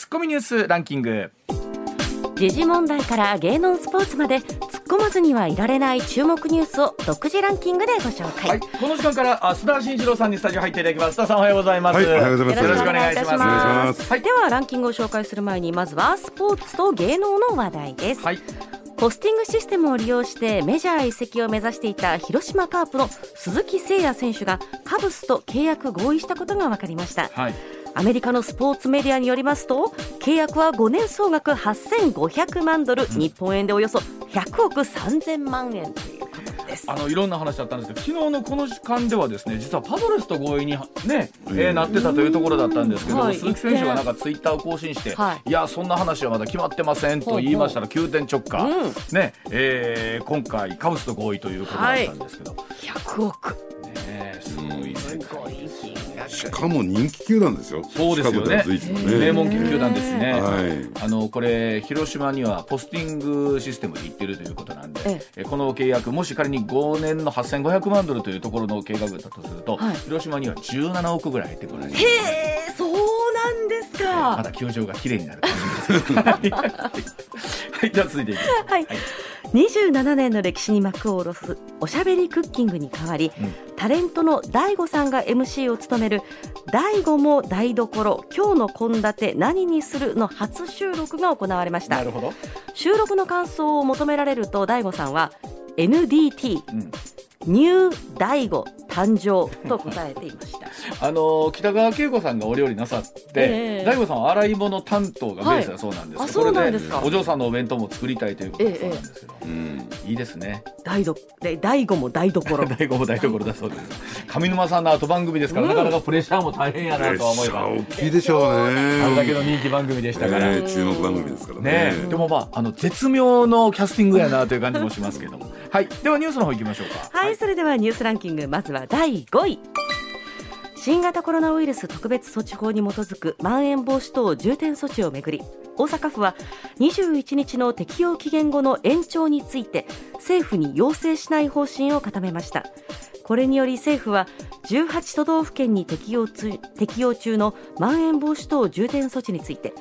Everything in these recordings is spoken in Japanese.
ツッコミニュースランキング。時事問題から芸能スポーツまで突っ込まずにはいられない注目ニュースを独自ランキングでご紹介、はい、この時間からあ須田慎一郎さんにスタジオ入っていただきます須田さんおはようございます、はいおはようございます。よろしくお願いします。お願いします。はい、ではランキングを紹介する前にまずはスポーツと芸能の話題です、はい。ポスティングシステムを利用してメジャー移籍を目指していた広島カープの鈴木誠也選手がカブスと契約合意したことが分かりました。はいアメリカのスポーツメディアによりますと契約は5年総額8500万ドル、日本円でおよそ100億3000万円ということです。あのいろんな話だったんですけど昨日のこの時間ではですね実はパドレスと合意にね、えーなってたというところだったんですけども、はい。鈴木選手がなんかツイッターを更新して、、はい。やそんな話はまだ決まってませんと言いましたら急転直下、うん。ねえー今回カブスと合意ということだったんですけど、100億。ねすごい世界しかも人気球団ですよ。そうですよね。ね。名門球団ですね、はい。あのこれ広島にはポスティングシステムで行ってるということなんで、ええ。この契約もし仮に5年の8500万ドルというところの計画だとすると、はい。広島には17億ぐらい入ってくるへえそうなんですかまだ球場が綺麗になるはい、はい、では続いていきましょう。はい、27年の歴史に幕を下ろすおしゃべりクッキングに代わり、うん。タレントの DAIGO さんが MC を務める「DAIGO も台所今日の献立何にする?」の初収録が行われました。なるほど、収録の感想を求められると DAIGO さんは NDT うん。ニュー DAIGO 誕生と答えていましたあの北川景子さんがお料理なさってええ。大悟さんは洗い物担当がベースだそうなんですよ、はいあそうなんですか。これお嬢さんのお弁当も作りたいということだそうなんですけど、うん。いいですね。大どで DAIGO も台所。大悟も台所だそうです。上沼さんの後番組ですから、なかなかプレッシャーも大変やなとは思えば大きいでしょうね。あれだけの人気番組でしたから、えー注目番組ですからね。でもまああの絶妙のキャスティングやなという感じもしますけども。はい。ではニュースの方行きましょうか。はい、それではニュースランキングまずは第5位新型コロナウイルス特別措置法に基づくまん延防止等重点措置をめぐり大阪府は21日の適用期限後の延長について政府に要請しない方針を固めました。これにより政府は18都道府県に適用適用中のまん延防止等重点措置について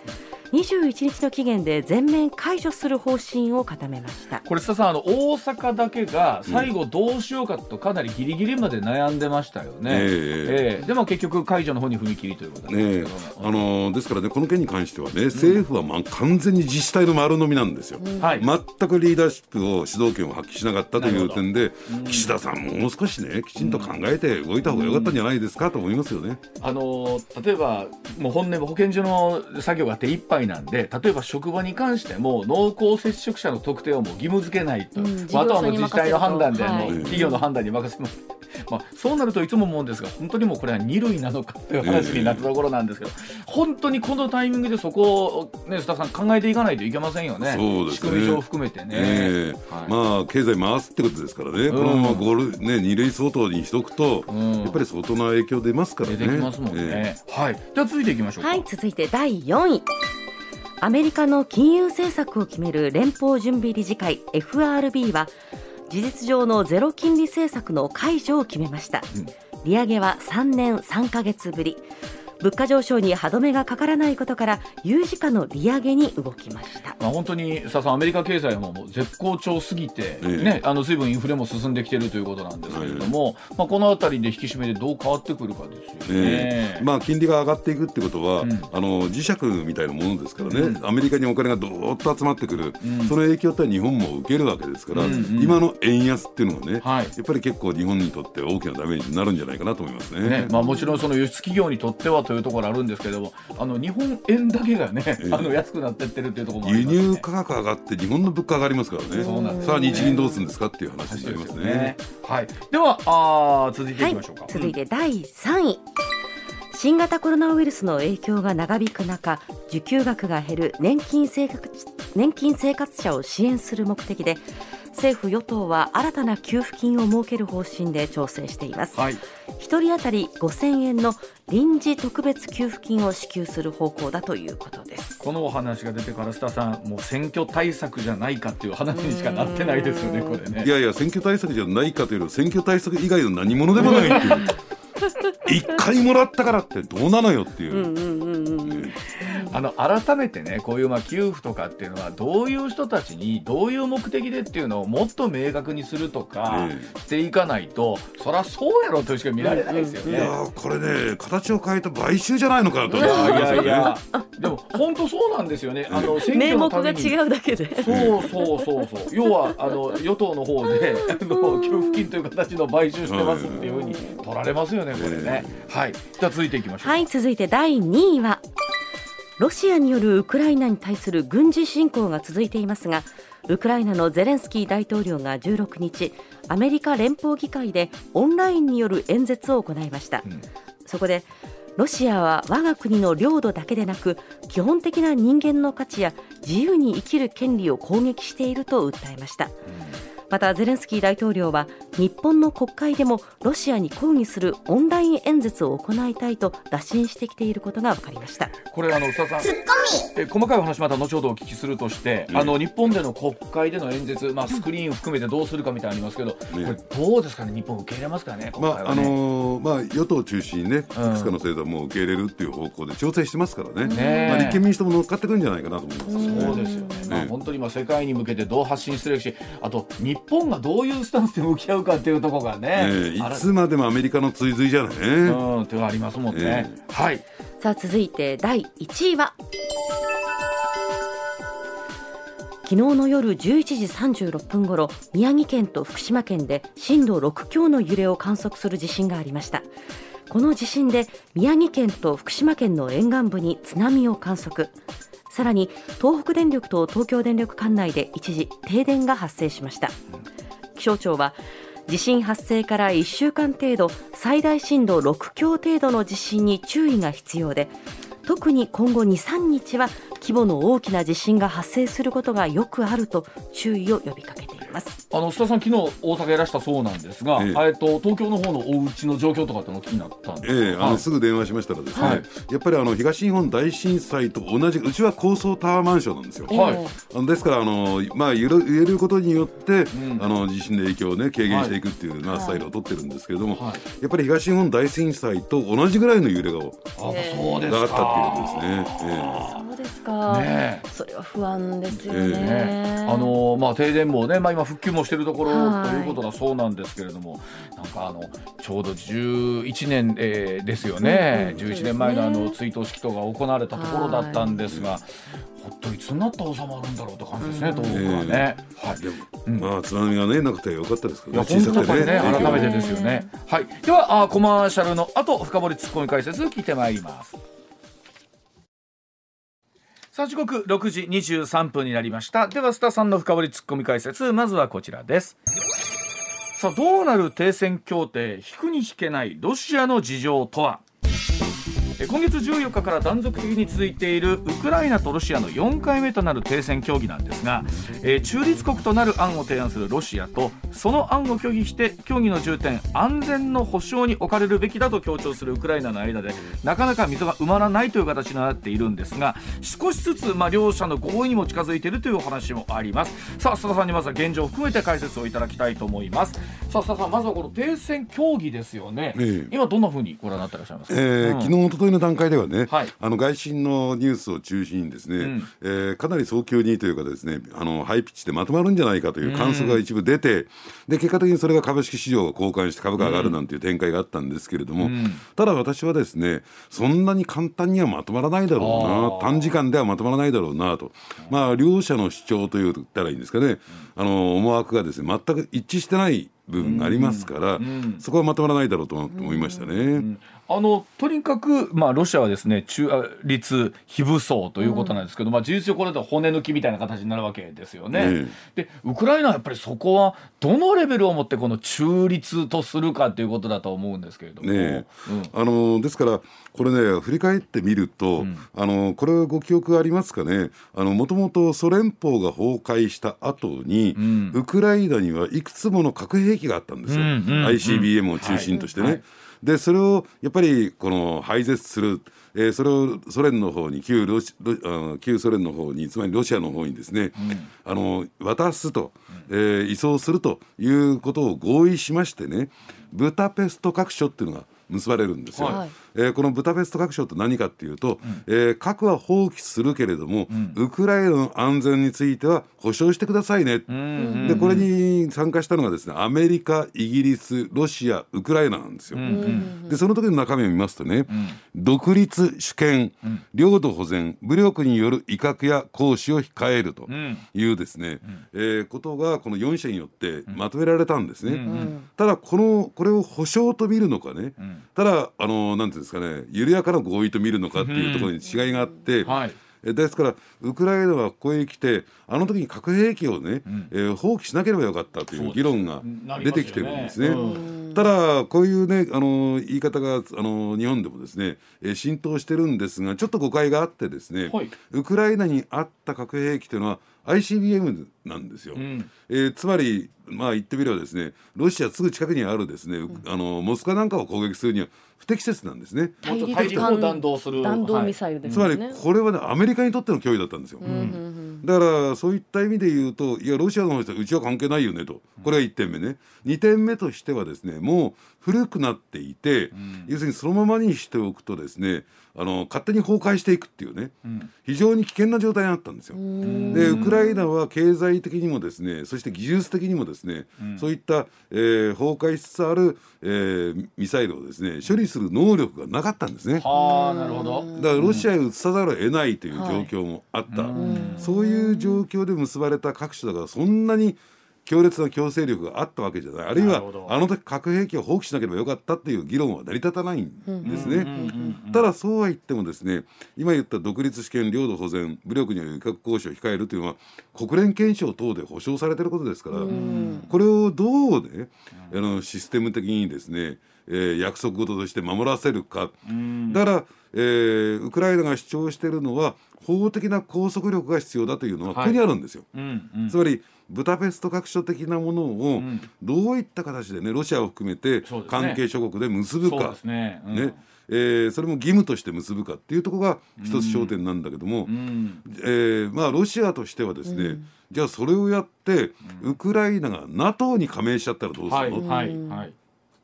21日の期限で全面解除する方針を固めました。これ須田さんあの大阪だけが最後どうしようかとかなりギリギリまで悩んでましたよね、ええ。ええ。でも結局解除の方に踏み切りということですけど、あのーですからね、この件に関してはね、政府はまあ完全に自治体の丸飲みなんですよ。はい。全くリーダーシップを主導権を発揮しなかったとないう点で、岸田さんももう少しね、きちんと考えて動いた方が良かったんじゃないですかと思いますよね。あの例えばもう本年保健所の作業が手一杯なんで例えば職場に関しても濃厚接触者の特定をもう義務付けないと、うんまあ、あとはもう自治体の判断で、はい企業の判断に任せます。まあ、そうなるといつも思うんですが本当にもうこれは二類なのかという話になったところなんですけど、本当にこのタイミングでそこを、ね、須田さん考えていかないといけませんよねそうですね仕組み上含めてね。ええはいまあ経済回すってことですからね、んこのまま5類、ね、2類相当にしとくと、んやっぱり相当な影響出ますからね。出てきますもんね。えはい。では続いていきましょうか。はい、続いて第4位。アメリカの金融政策を決める連邦準備理事会 FRB は事実上のゼロ金利政策の解除を決めました、利上げは3年3ヶ月ぶり物価上昇に歯止めがかからないことから有事価の利上げに動きました。まあ、本当に佐さん、アメリカ経済ももう絶好調すぎて、ええ。ね、あの随分インフレも進んできているということなんですけれども、まあ、このあたりで引き締めでどう変わってくるかですよね。ええ。まあ、金利が上がっていくってことは、ん。あの磁石みたいなものですからね、アメリカにお金がどーっと集まってくる、ん。その影響って日本も受けるわけですから、うんうん。今の円安っていうのがね、はい。やっぱり結構日本にとって大きなダメージになるんじゃないかなと思いますね。ねまあ、もちろんその輸出企業にとってはというところあるんですけれどもあの日本円だけがね、えあの安くなってってるっていうところもあ輸ります、ね、入価格上がって日本の物価上がりますからね。そうなんですよね。さあ日銀どうするんですかっていう話になりますね。はい、ではあー続いていはいきましょうか、続いて第3位。新型コロナウイルスの影響が長引く中受給額が減る年金生活年金生活者を支援する目的で政府与党は新たな給付金を設ける方針で調整しています、はい。一人当たり5000円の臨時特別給付金を支給する方向だということです。このお話が出てから須田さんもう選挙対策じゃないかっていう話にしかなってないですよねこれね。いやいや選挙対策じゃないかというより選挙対策以外の何者でもないっていう。一回もらったからってどうなのよっていう。うんうんああの改めてねこういうまあ給付とかっていうのはどういう人たちにどういう目的でっていうのをもっと明確にするとかえしていかないと、そりゃそうやろとしか見られないですよね。いやーこれね形を変えた買収じゃないのかなとい思いますよねやいやいや、でも本当そうなんですよね。あの選名目が挙のために違うだけでそうそうそうそう。要はあの与党の方であの給付金という形の買収してますっていうふうに取られますよねこれね。はい。じゃあ続いていきましょう。はい続いて第2位はロシアによるウクライナに対する軍事侵攻が続いていますがウクライナのゼレンスキー大統領が16日アメリカ連邦議会でオンラインによる演説を行いました、ん。そこでロシアは我が国の領土だけでなく基本的な人間の価値や自由に生きる権利を攻撃していると訴えました。またゼレンスキー大統領は日本の国会でもロシアに抗議するオンライン演説を行いたいと打診してきていることが分かりました。これあの須田さん。え細かいお話また後ほどお聞きするとして、うん。あの日本での国会での演説、まあ、スクリーンを含めてどうするかみたいなのありますけど、これどうですかね？日本受け入れますかね？国まああ。のーまあ、与党を中心にね、いくつかの制度はもう受け入れるっていう方向で調整してますからね、ねえ。まあ、立憲民主党も乗っかってくるんじゃないかなと思います。ね。そうですよね、まあ、ね本当にまあ世界に向けてどう発信するしあと日本がどういうスタンスで向き合うかっていうところがね、ええいつまでもアメリカの追随じゃないね。うんっていうのがありますもんね、えはい。さあ続いて第1位は。昨日の夜11時36分ごろ宮城県と福島県で震度6強の揺れを観測する地震がありました。この地震で宮城県と福島県の沿岸部に津波を観測。さらに東北電力と東京電力管内で一時停電が発生しました。気象庁は地震発生から1週間程度最大震度6強程度の地震に注意が必要で特に今後2、3日は規模の大きな地震が発生することがよくあると注意を呼びかけています。あの須田さん昨日大阪いらしたそうなんですが、ええ。えっと東京の方のお家の状況とかっての気になったんですか、ええあはい。のすぐ電話しましたらですね、はい。やっぱりあの東日本大震災と同じうちは高層タワーマンションなんですよ。はい。ですからあの、まあ、揺れ揺れることによって、ん。あの地震の影響を、ね、軽減していくっていうようなスタイルを取ってるんですけれども、はい。やっぱり東日本大震災と同じぐらいの揺れががあそうですあかったっていうんですね。えそうですか、ねそれは不安ですよえね。ね、あのまあ停電もね、まあ、今復旧もしているところはいとい。うことだそうなんですけれども、なんかあのちょうど11年、えーですよね、うんうん。11年前のあの追悼式とが行われたところだったんですが、ほっといつになったら収まるんだろうって感じですね、東北はね。はい。えでも、うん。まあ津波がねなくてよかったですけいやどね本当やっぱりね。改めてですよね。はい、ではあコマーシャルの後深掘りツッコミ解説聞いてまいります。さあ時刻6時23分になりました。では須田さんの深掘りツッコミ解説まずはこちらです。さあどうなる停戦協定引くに引けないロシアの事情とは？今月14日から断続的に続いているウクライナとロシアの4回目となる停戦協議なんですが、えー中立国となる案を提案するロシアとその案を拒否して協議の重点安全の保障に置かれるべきだと強調するウクライナの間でなかなか溝が埋まらないという形になっているんですが少しずつ、まあ、両者の合意にも近づいているというお話もあります。さあ須田さんにまずは現状を含めて解説をいただきたいと思います。さあ須田さんまずはこの停戦協議ですよね、ええ。今どんなふうにご覧になってらっしゃいますか、えーうん。昨日一昨日の段階ではね、はい。あの外信のニュースを中心にですね、ん。えーかなり早急にというかですねあのハイピッチでまとまるんじゃないかという観測が一部出て、で結果的にそれが株式市場が交換して株価が上がるなんていう展開があったんですけれども、ん。ただ私はですねそんなに簡単にはまとまらないだろうな短時間ではまとまらないだろうなと。まあ両者の主張と言ったらいいんですかね、あの思惑がですね全く一致してない部分がありますから、ん。そこはまとまらないだろうと思いましたね。あのとにかく、まあ、ロシアはですね中立非武装ということなんですけど、まあ、事実上これだと骨抜きみたいな形になるわけですよね。でウクライナはやっぱりそこはどのレベルをもってこの中立とするかということだと思うんですけれども。ねうん。あのですからこれね振り返ってみると、あのこれご記憶ありますかね。もともとソ連邦が崩壊した後に、ん。ウクライナにはいくつもの核兵器があったんですよ、うんうんうん。ICBM を中心としてね。はいはいでそれをやっぱりこの廃絶する、えーそれをソ連の方に旧ロシロ旧ソ連の方につまりロシアの方にですね、あの渡すと、えー移送するということを合意しましてねブタペスト各所っていうのが結ばれるんですよ。はい。えーこのブダペスト各省って何かっていうと、えー核は放棄するけれども、ウクライナの安全については保証してくださいね、でこれに参加したのがですねアメリカイギリスロシアウクライナなんですよ。でその時の中身を見ますとね、独立主権、領土保全武力による威嚇や行使を控えるというですね、えーことがこの4者によってまとめられたんですね。ただこのこれを保証と見るのかね、ただあのなんていうんですかね緩やかな合意と見るのかっていうところに違いがあって、はい。えですからウクライナはここへ来てあの時に核兵器をね、えー放棄しなければよかったという議論が出てきてるんですね。なりますただこういうねあの言い方があの日本でもですね、えー浸透してるんですがちょっと誤解があってですね、はい。ウクライナにあった核兵器というのは ICBM なんですよ。んえーつまりまあ言ってみればですねロシアすぐ近くにあるですね、うあのモスクワなんかを攻撃するには不適切なんですね。大陸を弾道する。弾道ミサイルですつまりね。これはねアメリカにとっての脅威だったんですよ。だからそういった意味で言うといやロシアの方とうちは関係ないよねと。これが1点目ね。2点目としてはですねもう古くなっていて、要するにそのままにしておくとですねあの勝手に崩壊していくっていうね、非常に危険な状態になったんですよ。でウクライナは経済的にもですねそして技術的にもですね、そういった、えー崩壊しつつある、えーミサイルをですね処理する能力がなかったんですね。はあなるほど。だからロシアへ移さざるを得ないという状況もあった、そういう状況で結ばれた各種だからそんなに強烈な強制力があったわけじゃない。あるいはあの時核兵器を放棄しなければよかったっていう議論は成り立たないんですね。ただそうは言ってもですね今言った独立主権領土保全武力による威嚇行使を控えるというのは国連憲章等で保障されていることですからこれをどうねあのシステム的にですね、えー約束事として守らせるか。だから、えーウクライナが主張しているのは法的な拘束力が必要だというのはここにあるんですよ。うんうん。つまりブダペスト各所的なものをどういった形でねロシアを含めて関係諸国で結ぶか。ね。うん。ね。えーそれも義務として結ぶかっていうところが一つ焦点なんだけども、うん。えーまあ、ロシアとしてはですね、じゃあそれをやってウクライナが NATO に加盟しちゃったらどうすはいるの、はいはい。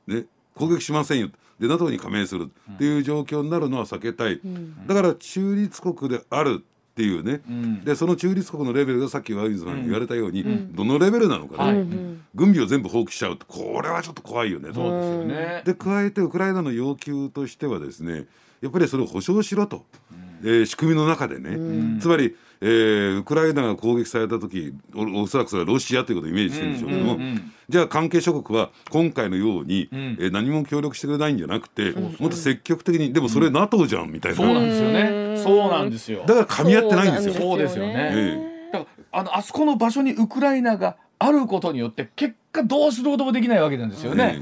ね、攻撃しませんよ。で NATO に加盟する。っていう状況になるのは避けたい、だから中立国であるっていうね、ん。でその中立国のレベルがさっきワインズさんが言われたように、どのレベルなのかね、はい。軍備を全部放棄しちゃうと。これはちょっと怖いよね。と。そうですよね。で加えてウクライナの要求としてはですねやっぱりそれを保障しろと、えー仕組みの中でね、つまり、えーウクライナが攻撃された時おおそらくそれはロシアということをイメージしてるんでしょうけども、じゃあ関係諸国は今回のように、えー何も協力してくれないんじゃなくて、もっと積極的にでもそれ NATO じゃんみたいな、そうなんですよね。そうなんですよ。だから噛み合ってないんですよ。そうですよね。えだからあのあそこの場所にウクライナがあることによって結果どうすることもできないわけなんですよえね。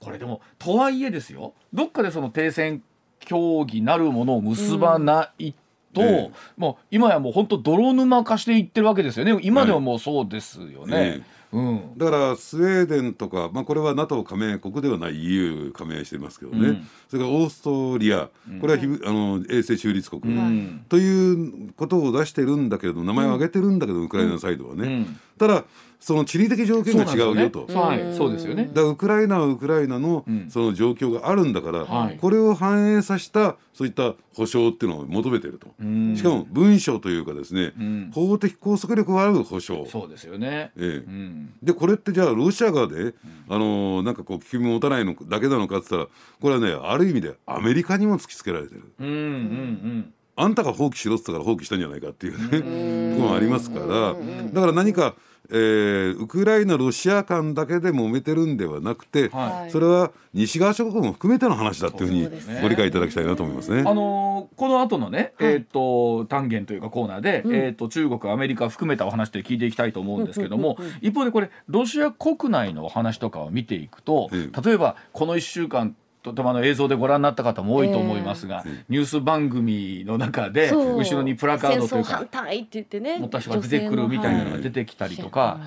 これでもとはいえですよ。どっかでその停戦協議なるものを結ばないと、ええ。もう今やもう本当泥沼化していってるわけですよね。今ではもうそうですよね。えうん。だからスウェーデンとか、まあ、これは NATO 加盟国ではない EU 加盟してますけどね、うん。それからオーストリアこれはひぶ、あの永世中立国、ん。ということを出してるんだけれど名前を挙げてるんだけど、ウクライナサイドはね、うんただその地理的条件が違うよと。そうですよね。はい。そうですよね。だからウクライナはウクライナのん。その状況があるんだから、はい。これを反映させたそういった保障っていうのを求めてると、ん。しかも文書というかですね、ん。法的拘束力がある保障そうですよね。ええ。うん。でこれってじゃあロシアがね、あのーなんかこう危機持たないのだけなのかって言ったらこれはねある意味でアメリカにも突きつけられてる。うんうんあんたが放棄しろって言ったから放棄したんじゃないかっていうねところもありますから。だから何か、えーウクライナロシア間だけで揉めてるんではなくて、はそれは西側諸国も含めての話だっていうふうにご理解いただきたいなと思いますね。あのーこの後のね、えっ、と単元というかコーナーで、えっ、と中国アメリカ含めたお話で聞いていきたいと思うんですけども、一方でこれロシア国内のお話とかを見ていくと、え例えばこの1週間とてもあの映像でご覧になった方も多いと思いますが、ニュース番組の中で後ろにプラカードというか戦争反対って言ってね持った人が出てくるみたいなのが出てきたりとか、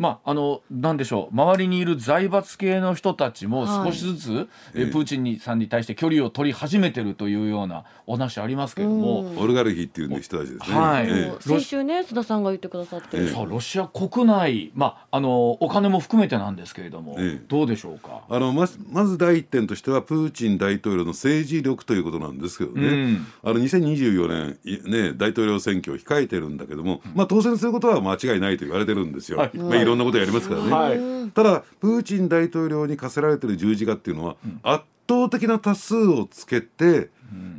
まああのなんでしょう。周りにいる財閥系の人たちも少しずつ、えプーチンにさんに対して距離を取り始めてるというようなお話ありますけれども、オルガルヒっていう人たちですね。はい。ええ。先週ね須田さんが言ってくださって、ええ。ロシア国内まああのお金も含めてなんですけれども、ええ。どうでしょうか？あのまずまず第一点としてはプーチン大統領の政治力ということなんですけどね、うん。あの2024年い、ね、大統領選挙を控えてるんだけども、まあ、当選することは間違いないと言われてるんですよ、はい。いまあ、いろんなことやりますからね。はい。ただプーチン大統領に課せられてる十字架っていうのは、圧倒的な多数をつけて、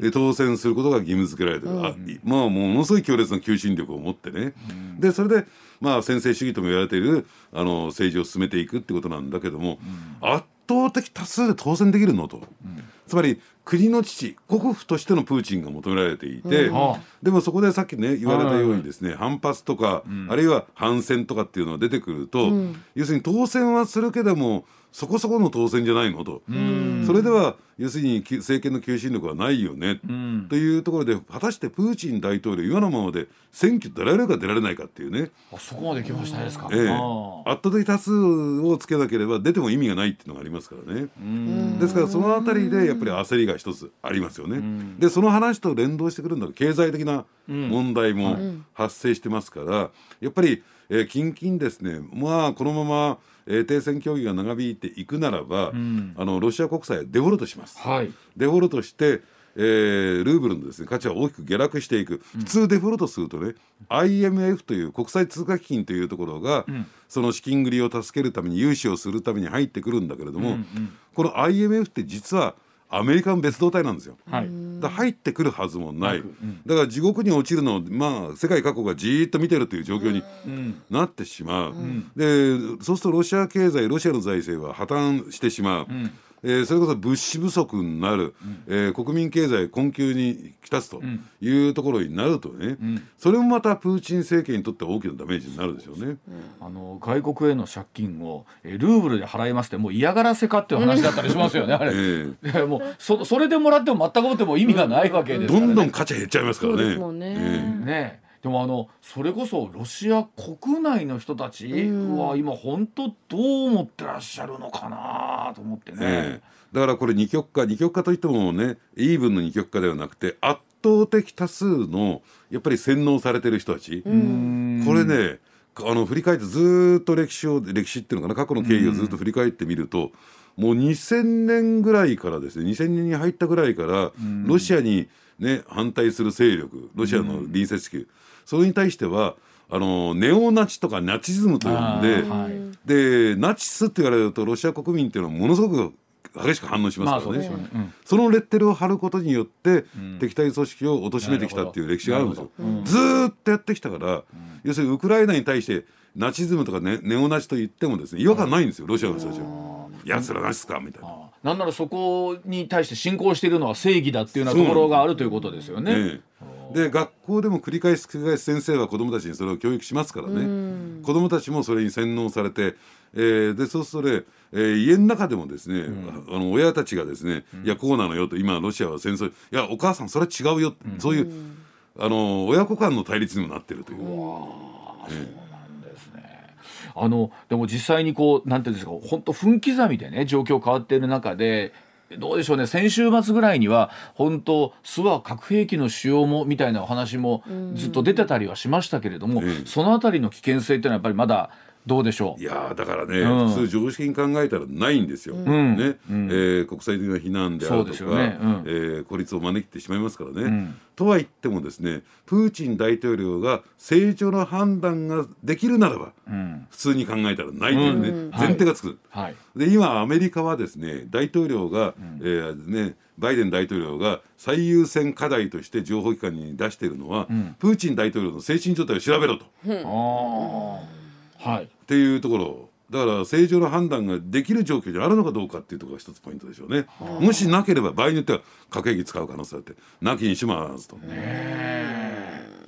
え当選することが義務付けられてる、あいまあものすごい強烈な求心力を持ってね、でそれでまあ専制主義とも言われているあの政治を進めていくってことなんだけども、圧倒的多数で当選できるのと、つまり国の父国父としてのプーチンが求められていて、はあ。でもそこでさっきね言われたようにですね、反発とか、あるいは反戦とかっていうのが出てくると、要するに当選はするけどもそこそこの当選じゃないのと、それでは要するにき政権の求心力はないよね、ん。というところで果たしてプーチン大統領今のままで選挙出られるか出られないかっていうね、あそこまで来ましたですか。ええ。圧倒的多数をつけなければ出ても意味がないっていうのがありますからね。ですからそのあたりでやっぱり焦りが一つありますよね。でその話と連動してくるんだと経済的な問題も発生してますからやっぱり、えー近々ですね。まあこのまま、えー停戦協議が長引いていくならば、あのロシア国債はデフォルトします。はい。デフォルトして、えールーブルのです、ね、価値は大きく下落していく、普通デフォルトするとね IMF という国際通貨基金というところが、その資金繰りを助けるために融資をするために入ってくるんだけれども、この IMF って実はアメリカの別動隊なんですよ。はい。だ入ってくるはずもない、うん。だから地獄に落ちるのを、まあ、世界各国がじーっと見てるという状況にうん。なってしまう、でそうするとロシア経済ロシアの財政は破綻してしまう、えーそれこそ物資不足になる、えー国民経済困窮にきたすというところになるとね、それもまたプーチン政権にとっては大きなダメージになるでしょうね。あの外国への借金をえルーブルで払いますってもう嫌がらせかっていう話だったりしますよね、あれ。えいや もうそそれでもらっても全くもっても意味がないわけですから、ね。どんどん価値減っちゃいますからね。そうですもんね。えね。えでもあのそれこそロシア国内の人たちは今本当どう思ってらっしゃるのかなと思ってね。ええ。だからこれ二極化二極化といってもねイーブンの二極化ではなくて圧倒的多数のやっぱり洗脳されてる人たち、うん。これねあの振り返ってずーっと歴史を歴史っていうのかな過去の経緯をずっと振り返ってみると、もう2000年ぐらいからですね2000年に入ったぐらいから、ロシアに、ね、反対する勢力ロシアの隣接地区、それに対してはあのネオナチとかナチズムと呼んで、はいでナチスって言われるとロシア国民っていうのはものすごく激しく反応しまあますからね。そうでしょうね。うんそのレッテルを貼ることによって、敵対組織を貶めてきたっていう歴史があるんですよ。ずーっとやってきたから、要するにウクライナに対してナチズムとかネネオナチと言ってもですね違和感ないんですよロシアの人たちは。やつらナチスかみたいな。ああなんならそこに対して信仰しているのは正義だっていうようなところがあるということですよね。ええで学校でも繰り返し繰り返し先生は子どもたちにそれを教育しますからね。子どもたちもそれに洗脳されて、えーでそうするとね、えー家の中でもですね、あの親たちがですね、いやこうなのよと今ロシアは戦争いやお母さんそれは違うよ、そういうあの親子間の対立にもなってるという。ですね。あのでも実際にこうなんていうんですか本当分刻みでね状況変わっている中でどうでしょうね。先週末ぐらいには本当諏訪核兵器の使用もみたいなお話もずっと出てたりはしましたけれども、ええそのあたりの危険性っていうのはやっぱりまだどうでしょう？いやーだからね、うん。普通常識に考えたらないんですよ。ん。ね、うん。えー国際的な非難であるとか、ね。うん。えー孤立を招いてしまいますからね。ん。とは言ってもですねプーチン大統領が正常な判断ができるならば、ん。普通に考えたらないというね、うん。前提がつく。はい。で今アメリカはですね大統領が、えーね、バイデン大統領が最優先課題として情報機関に出しているのは、プーチン大統領の精神状態を調べろと。ああはいっていうところだから正常な判断ができる状況にあるのかどうかっていうところが一つポイントでしょうね。もしなければ場合によっては核兵器使う可能性だってなきにしもあらずと。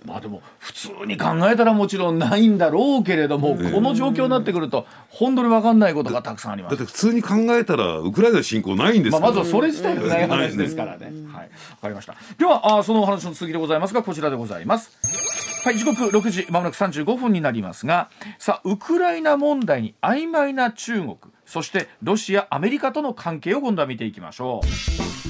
まあでも普通に考えたらもちろんないんだろうけれども、この状況になってくると本当に分かんないことがたくさんありますだって普通に考えたらウクライナ侵攻ないんですまあ、から、まずはそれ自体がない話ですからね。はい、わかりました。では、あーそのお話の続きでございますが、こちらでございます。はい時刻6時まもなく35分になりますがさあウクライナ問題に曖昧な中国そしてロシアアメリカとの関係を今度は見ていきましょ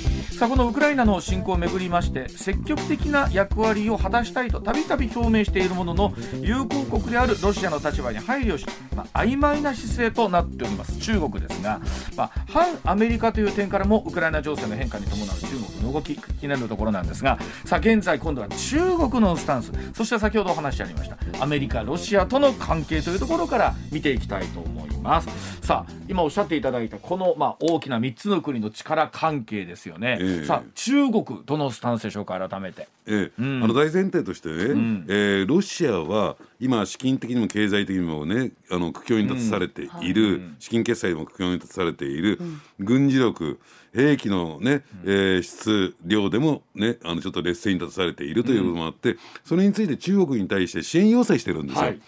う。さあこのウクライナの侵攻をめぐりまして積極的な役割を果たしたいとたびたび表明しているものの友好国であるロシアの立場に配慮し、まあ、曖昧な姿勢となっております。中国ですが、まあ、反アメリカという点からもウクライナ情勢の変化に伴う中国の動き気になるところなんですがさあ現在今度は中国のスタンス。そして先ほどお話ありましたアメリカロシアとの関係というところから見ていきたいと思います。さあ今おっしゃっていただいたこの、まあ、大きな3つの国の力関係ですよね、えー、さあ中国どのスタンスでしょうか改めて、えー、うん、あの大前提としてね、うん、えー、ロシアは今資金的にも経済的にもねあの苦境に立たされている、うん、資金決済も苦境に立たされている、軍事力兵器のね、えー、質量でもねあのちょっと劣勢に立たされているということもあって、それについて中国に対して支援要請してるんですよ。はい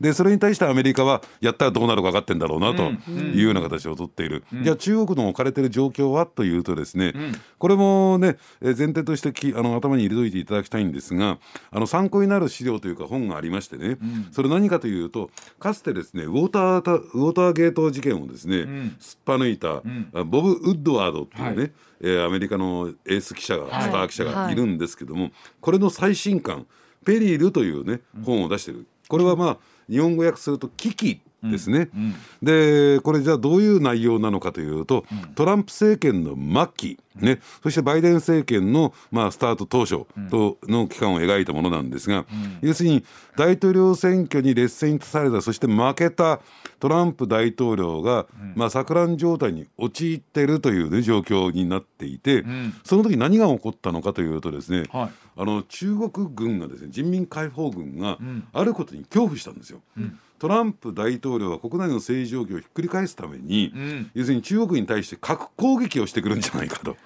でそれに対してアメリカはやったらどうなるか分かってんだろうなというような形をとっている、じゃあ中国の置かれている状況はというとですね、これもね前提としてきあの頭に入れといていただきたいんですがあの参考になる資料というか本がありましてね、それ何かというとかつてですねウォーターウォーターゲート事件をですね、すっぱ抜いた、ボブ・ウッドワードっていうね、はい。えー、アメリカのエース記者が、スター記者がい。るんですけども、これの最新刊「ペリール」というね本を出してる。これはまあ日本語訳すると危機ですね、うんうん、でこれじゃあどういう内容なのかというと、うん、トランプ政権の末期、ね、そしてバイデン政権の、まあ、スタート当初との期間を描いたものなんですが、要するに大統領選挙に劣勢に立たされたそして負けたトランプ大統領が、まあ、錯乱状態に陥っているという、ね、状況になっていて、その時何が起こったのかというとですね、はい、あの中国軍がですね人民解放軍があることに恐怖したんですよ。うん。トランプ大統領は国内の政治状況をひっくり返すために、うん、要するに中国に対して核攻撃をしてくるんじゃないかと。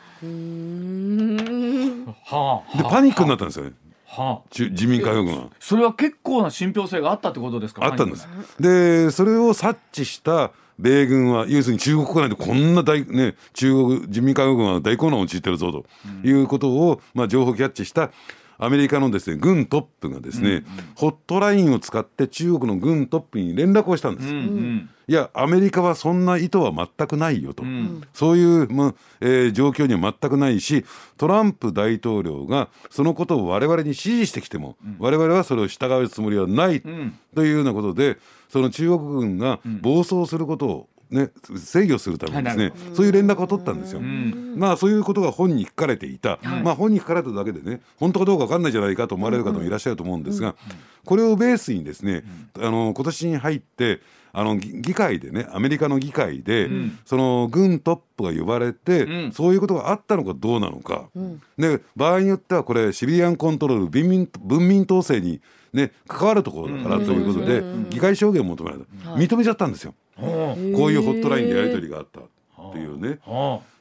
はあ、でパニックになったんですよね。はあ、自民解放軍は。それは結構な信憑性があったってことですかあったんです。でそれを察知した米軍は要するに中国国内でこんな大、ね、中国人民解放軍は大混乱を陥ってるぞということを、まあ、情報キャッチしたアメリカのですね軍トップがですね、うんうん、ホットラインを使って中国の軍トップに連絡をしたんです。うんうんいやアメリカはそんな意図は全くないよと、うん、そういう、まえー、状況には全くないしトランプ大統領がそのことを我々に指示してきても、うん、我々はそれを従うつもりはない、うん、というようなことでその中国軍が暴走することをね、制御するためにですね、そういう連絡を取ったんですよ。まあそういうことが本に書かれていた、まあ本に書かれただけでね本当かどうか分かんないじゃないかと思われる方もいらっしゃると思うんですが、これをベースにですね、あの今年に入ってあの議会でねアメリカの議会で、うん、その軍トップが呼ばれて、うん、そういうことがあったのかどうなのか、うん、で場合によってはこれシビリアンコントロール文民文民統制に、ね、関わるところだからということで、議会証言を求められた、認めちゃったんですよ。こういうホットラインでやり取りがあったっていうね。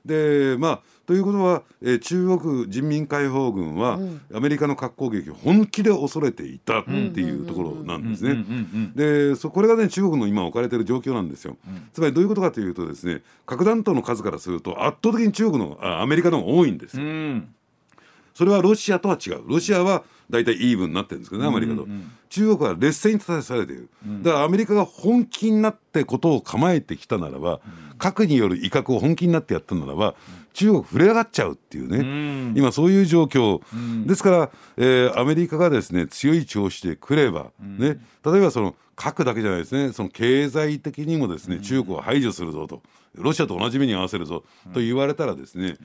でまあということは、えー、中国人民解放軍は、うん、アメリカの核攻撃を本気で恐れていたっていうところなんですね。でそこれがね中国の今置かれている状況なんですよ。うん、つまりどういうことかというとですね核弾頭の数からすると圧倒的に中国のあアメリカの方が多いんですよ。うん。それはロシアとは違う。ロシアは大体イーブンになってるんですけどねアメリカと、うんうん、中国は劣勢に立たされている、うん、だからアメリカが本気になってことを構えてきたならば、うん、核による威嚇を本気になってやったならば、中国触れ上がっちゃうっていうね、うん、今そういう状況、ですから、えー、アメリカがですね強い調子でくれば、ね、例えばその核だけじゃないですね。その経済的にもですね中国を排除するぞと。ロシアと同じ目に合わせるぞと言われたらですね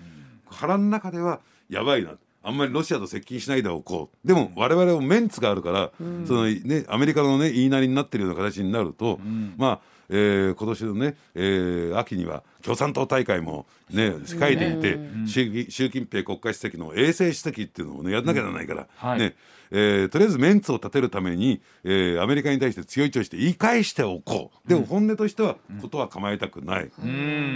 腹の中ではやばいなあんまりロシアと接近しないでおこう。でも我々もメンツがあるから、うん、そのね、アメリカの、ね、言いなりになってるような形になると、うん、まあえー、今年のね、えー、秋には共産党大会もね控えていて、ね、習習近平国家主席の衛星主席っていうのをねやらなきゃならないから、うん、ね、はい、えー、とりあえずメンツを立てるために、えー、アメリカに対して強い調子で言い返しておこう。でも本音としてはことは構えたくない、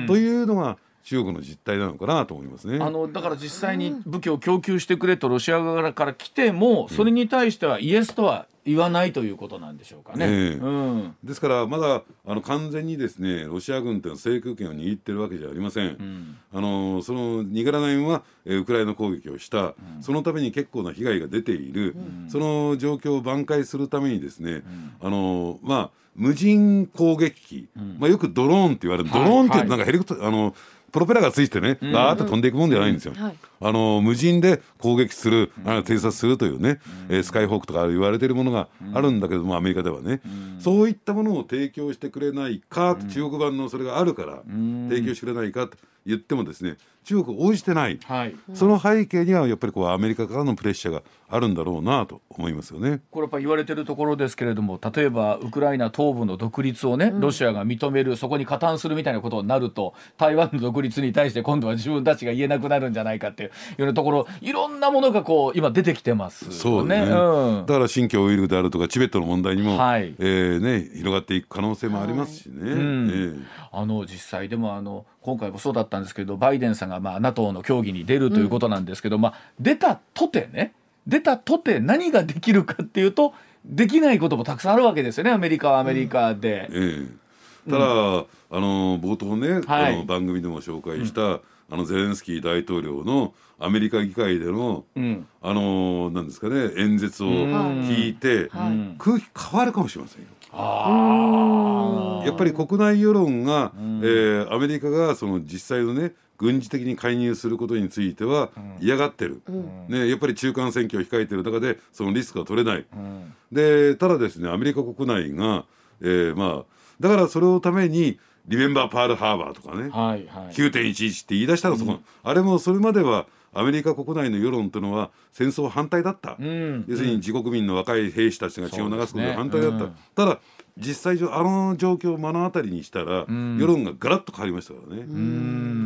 というのが中国の実態なのかなと思いますね。あのだから実際に武器を供給してくれとロシア側から来ても、それに対してはイエスとは言わないということなんでしょうかね。ええ。うん。ですからまだあの完全にですねロシア軍というのは制空権を握ってるわけじゃありません。ん。あのその握らないまま、えーウクライナ攻撃をした、そのために結構な被害が出ている、その状況を挽回するためにですね、あのまあ無人攻撃機、まあよくドローンって言われる、はいドローンってはいなんかヘリコプターあのプロペラがついてね、バーって飛んでいくもんじゃないんですよ。はい。あの無人で攻撃する、あの偵察するというね、えースカイホークとか言われてるものがあるんだけども、アメリカではね、そういったものを提供してくれないか、中国版のそれがあるから、提供してくれないかと言ってもですね中国応じてない、はい、その背景にはやっぱりこうアメリカからのプレッシャーがあるんだろうなと思いますよね。これやっぱ言われてるところですけれども例えばウクライナ東部の独立をね、ロシアが認めるそこに加担するみたいなことになると台湾の独立に対して今度は自分たちが言えなくなるんじゃないかっていうようなところいろんなものがこう今出てきてます。そうね、うん。だから新疆ウイルであるとかチベットの問題にも、はい。えーね、広がっていく可能性もありますしね。ん。ええ。あの実際でもあの今回もそうだったんですけどバイデンさんがまあ NATO の協議に出るということなんですけど、まあ、出たとてね出たとて何ができるかっていうとできないこともたくさんあるわけですよねアメリカはアメリカで。ええ、ただ、あの冒頭ね、はい。あの番組でも紹介した、あのゼレンスキー大統領のアメリカ議会での、うん。あのなんですかね演説を聞いて、はい。空気変わるかもしれませんよ。あやっぱり国内世論が、えーアメリカがその実際のね軍事的に介入することについては嫌がってる、ね、やっぱり中間選挙を控えてる。中でそのリスクが取れない、でただですねアメリカ国内が、えーまあだからそれをために「リメンバー・パール・ハーバー」とかね、はいはい。9.11って言い出したのそこ、あれもそれまではアメリカ国内の世論というのは戦争反対だった、うん。要するに自国民の若い兵士たちが血を流すことが反対だった、そうですねただ実際上あの状況を目の当たりにしたら、世論がガラッと変わりましたからね、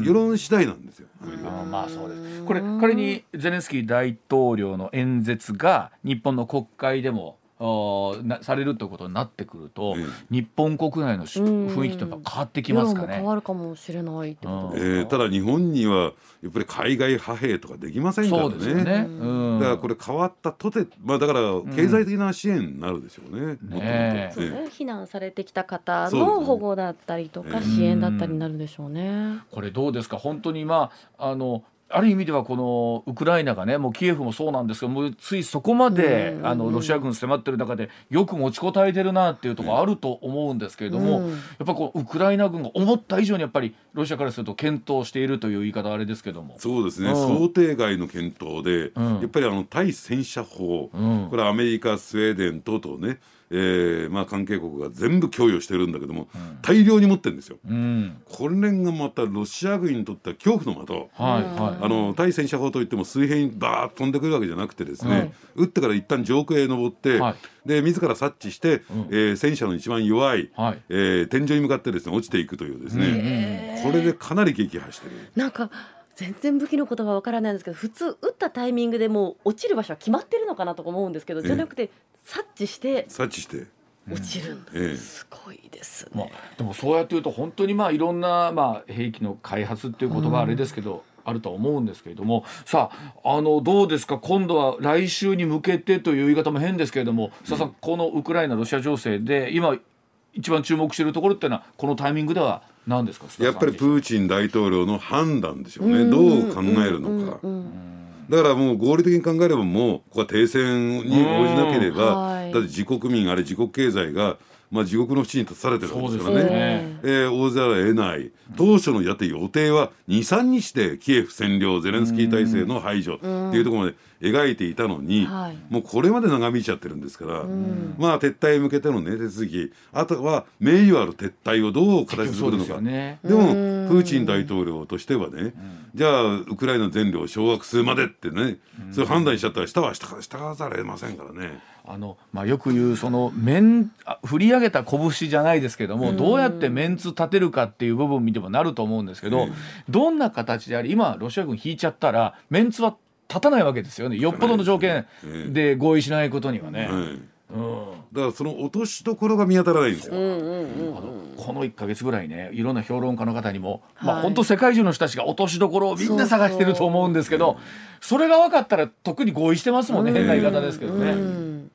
世論次第なんですよアメリカあまあそうです。これ仮にゼレンスキー大統領の演説が日本の国会でもおなされるということになってくると、え日本国内の雰囲気というのは変わってきますかね。変。わるかもしれないってこと。えですか、ーただ日本にはやっぱり海外派兵とかできませんからそうねですよね。うん。だからこれ変わったとてまあだから経済的な支援になるでしょうね、もっともっとね。ね、避難されてきた方の保護だったりとか支援だったりになるんでしょうね。これどうですか？本当にまああのある意味ではこのウクライナがねもうキエフもそうなんですけどもうついそこまでうんあのロシア軍迫ってる中でよく持ちこたえてるなっていうところあると思うんですけれども、うん。やっぱこうウクライナ軍が思った以上にやっぱりロシアからすると検討しているという言い方はあれですけども。そうですね、うん。想定外の検討で、うん。やっぱりあの対戦車砲、うん。これはアメリカスウェーデン等々ね、えーまあ、関係国が全部供与してるんだけども、大量に持ってるんですよ。うん。これがまたロシア軍にとっては恐怖の的。はいはい。あの対戦車砲といっても水平にバーッと飛んでくるわけじゃなくてですね、撃ってから一旦上空へ登って、はい。で自ら察知して、えー戦車の一番弱い、はい。えー天井に向かってですね落ちていくというですね、これでかなり撃破してる。なんか全然武器のことがわからないんですけど普通撃ったタイミングでもう落ちる場所は決まってるのかなとか思うんですけど、じゃなくて察知して察知して、落ちるんだ、ええ。すごいですまあね。、でもそうやって言うと本当にまあいろんなまあ兵器の開発っていうことがあれですけど、あるとは思うんですけれども。さああのどうですか？今度は来週に向けてという言い方も変ですけれども。ささんこのウクライナロシア情勢で今一番注目しているところっていうのはこのタイミングでは何ですか？やっぱりプーチン大統領の判断でしょうね、どう考えるのか。だからもう合理的に考えればもうここは停戦に応じなけれうん。ばはい。だって自国民あれ自国経済がまあ地獄の淵に立たされてるわけですからね。ね。ええー、大勢は得ない。当初のやって予定は23日でキエフ占領ゼレンスキー体制の排除っていうところまで描いていたのに、はい。もうこれまで長引いちゃってるんですから、まあ撤退へ向けてのね手続きあとは名誉ある撤退をどう形作るのか。ですよ。ね。でもプーチン大統領としてはね、じゃあウクライナ全領を掌握するまでってね、それ判断しちゃったら下は下従わざるを得ませんからね。あのまあ、よく言うその面あ振り上げた拳じゃないですけども、どうやってメンツ立てるかっていう部分見てもなると思うんですけど、どんな形であり今ロシア軍引いちゃったらメンツは立たないわけですよね。よっぽどの条件で合意しないことにはね。はいうん。だからその落としどころが見当たらないんですよ。あのこの1か月ぐらいねいろんな評論家の方にも、まあはい本当世界中の人たちが落としどころをみんな探してると思うんですけどそれが分かったら特に合意してますもんね変な言い方ですけどね。うん。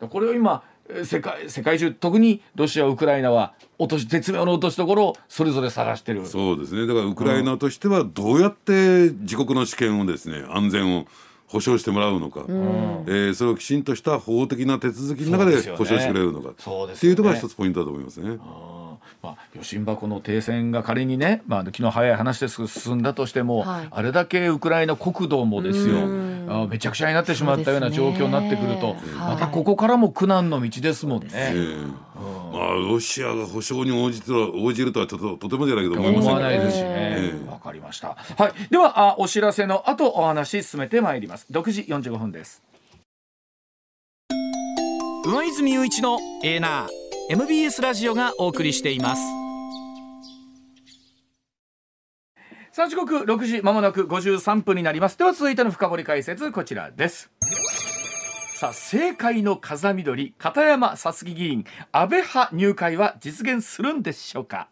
うん。これを今えー世界世界中特にロシアウクライナは落とし絶妙の落としどころをそれぞれ探してる。そうですね。だからウクライナとしてはどうやって自国の主権をですね安全を保障してもらうのか、えーそれをきちんとした法的な手続きの中で保障してくれるのか。そうですよね。っていうところが一つポイントだと思いますね。まあ、余震箱の停戦が仮にね、まあ、昨日早い話です進んだとしても、はいあれだけウクライナ国土もですよあめちゃくちゃになってしまったような状況になってくると、ねまたここからも苦難の道ですもんね。えーまあロシアが保証に応じては応じるとはちょっととてもじゃないけど思いま思せんがわないですしね。ええわ、かりました。はい。ではあお知らせの後お話進めてまいります。6時45分です。上泉雄一のエーナー MBS ラジオがお送りしています。さあ時刻6時まもなく53分になります。では続いての深掘り解説こちらです。さあ政界の風見鶏片山さつき議員安倍派入会は実現するんでしょうか？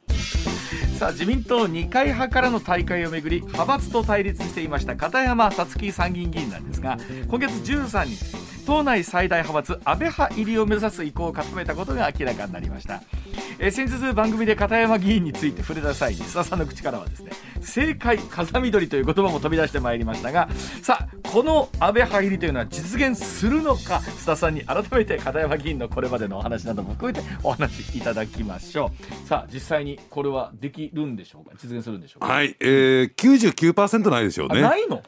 さあ自民党二階派からの大会をめぐり派閥と対立していました片山さつき参議院議員なんですが今月13日党内最大派閥安倍派入りを目指す意向を固めたことが明らかになりました、えー先日番組で片山議員について触れた際に須田さんの口からはですね政界風見鶏という言葉も飛び出してまいりましたがさあこの安倍派入りというのは実現するのか須田さんに改めて片山議員のこれまでのお話なども含めてお話しいただきましょう。さあ実際にこれはできるんでしょうか？実現するんでしょうか、はい、えー、99%ないでしょうね。あないの？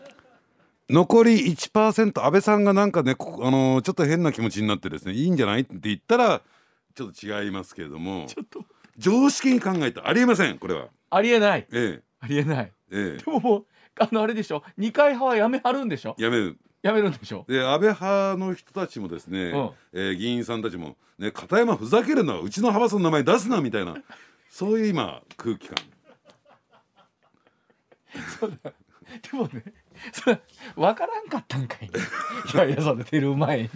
残り1%安倍さんがなんかね、こあのーちょっと変な気持ちになってですねいいんじゃない？って言ったらちょっと違いますけれどもちょっと。常識に考えてありえませんこれは。ありえない。えありえない。ええ。でももうあのあれでしょ。二階派はやめはるんでしょ。えやめる。やめるんでしょ。で安倍派の人たちもですね、うん。えー議員さんたちも、ね、片山ふざけるなうちの派閥の名前出すなみたいなそういう今空気感。でもねそれ分からんかったんかいね。いやいやそれ出る前に。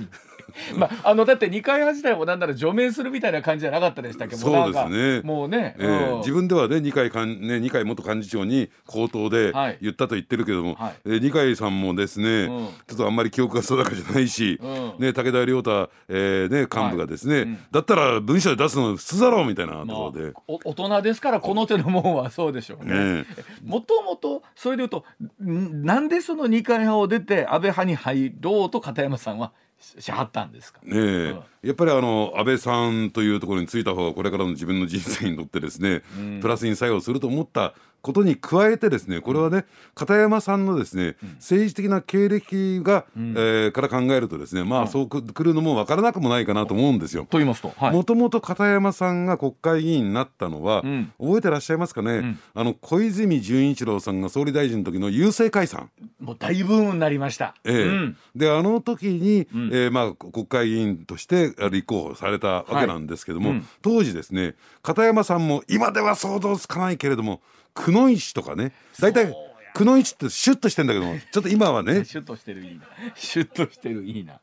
まああのだって二階派自体もなんなら除名するみたいな感じじゃなかったでしたっけ？どそうですね。もうね、えーうん。自分ではね二階かんね二階元幹事長に口頭ではい。言ったと言ってるけども、はい。えー二階さんもですね、うん。ちょっとあんまり記憶が定かじゃないし、うん。ね武田良太、えーね幹部がですね、うん。だったら文書で出すの普通だろうみたいなところで、まあお大人ですからこの手のもんはそうでしょうね。ね もともとそれでいうとんなんでその二階派を出て安倍派に入ろうと片山さんはししはったんですか？ねえ。やっぱりあの安倍さんというところについた方がこれからの自分の人生にとってですね、プラスに作用すると思ったことに加えてですねこれはね片山さんのですね、政治的な経歴が、えーから考えるとですねまあそうく来るのも分からなくもないかなと思うんですよ。と言いますと、はい。もともと片山さんが国会議員になったのは、ん。覚えてらっしゃいますかね、ん。あの小泉純一郎さんが総理大臣の時の郵政解散。もう大ブームになりました。ええ。うん。であの時に、ん。えーまあ、国会議員としてあ立候補されたわけなんですけども、当時ですね片山さんも今では想像つかないけれども久野石とかね大体そうや久野石ってシュッとしてんだけどもちょっと今はね シュッとしてるいいな。シュッとしてるいいな。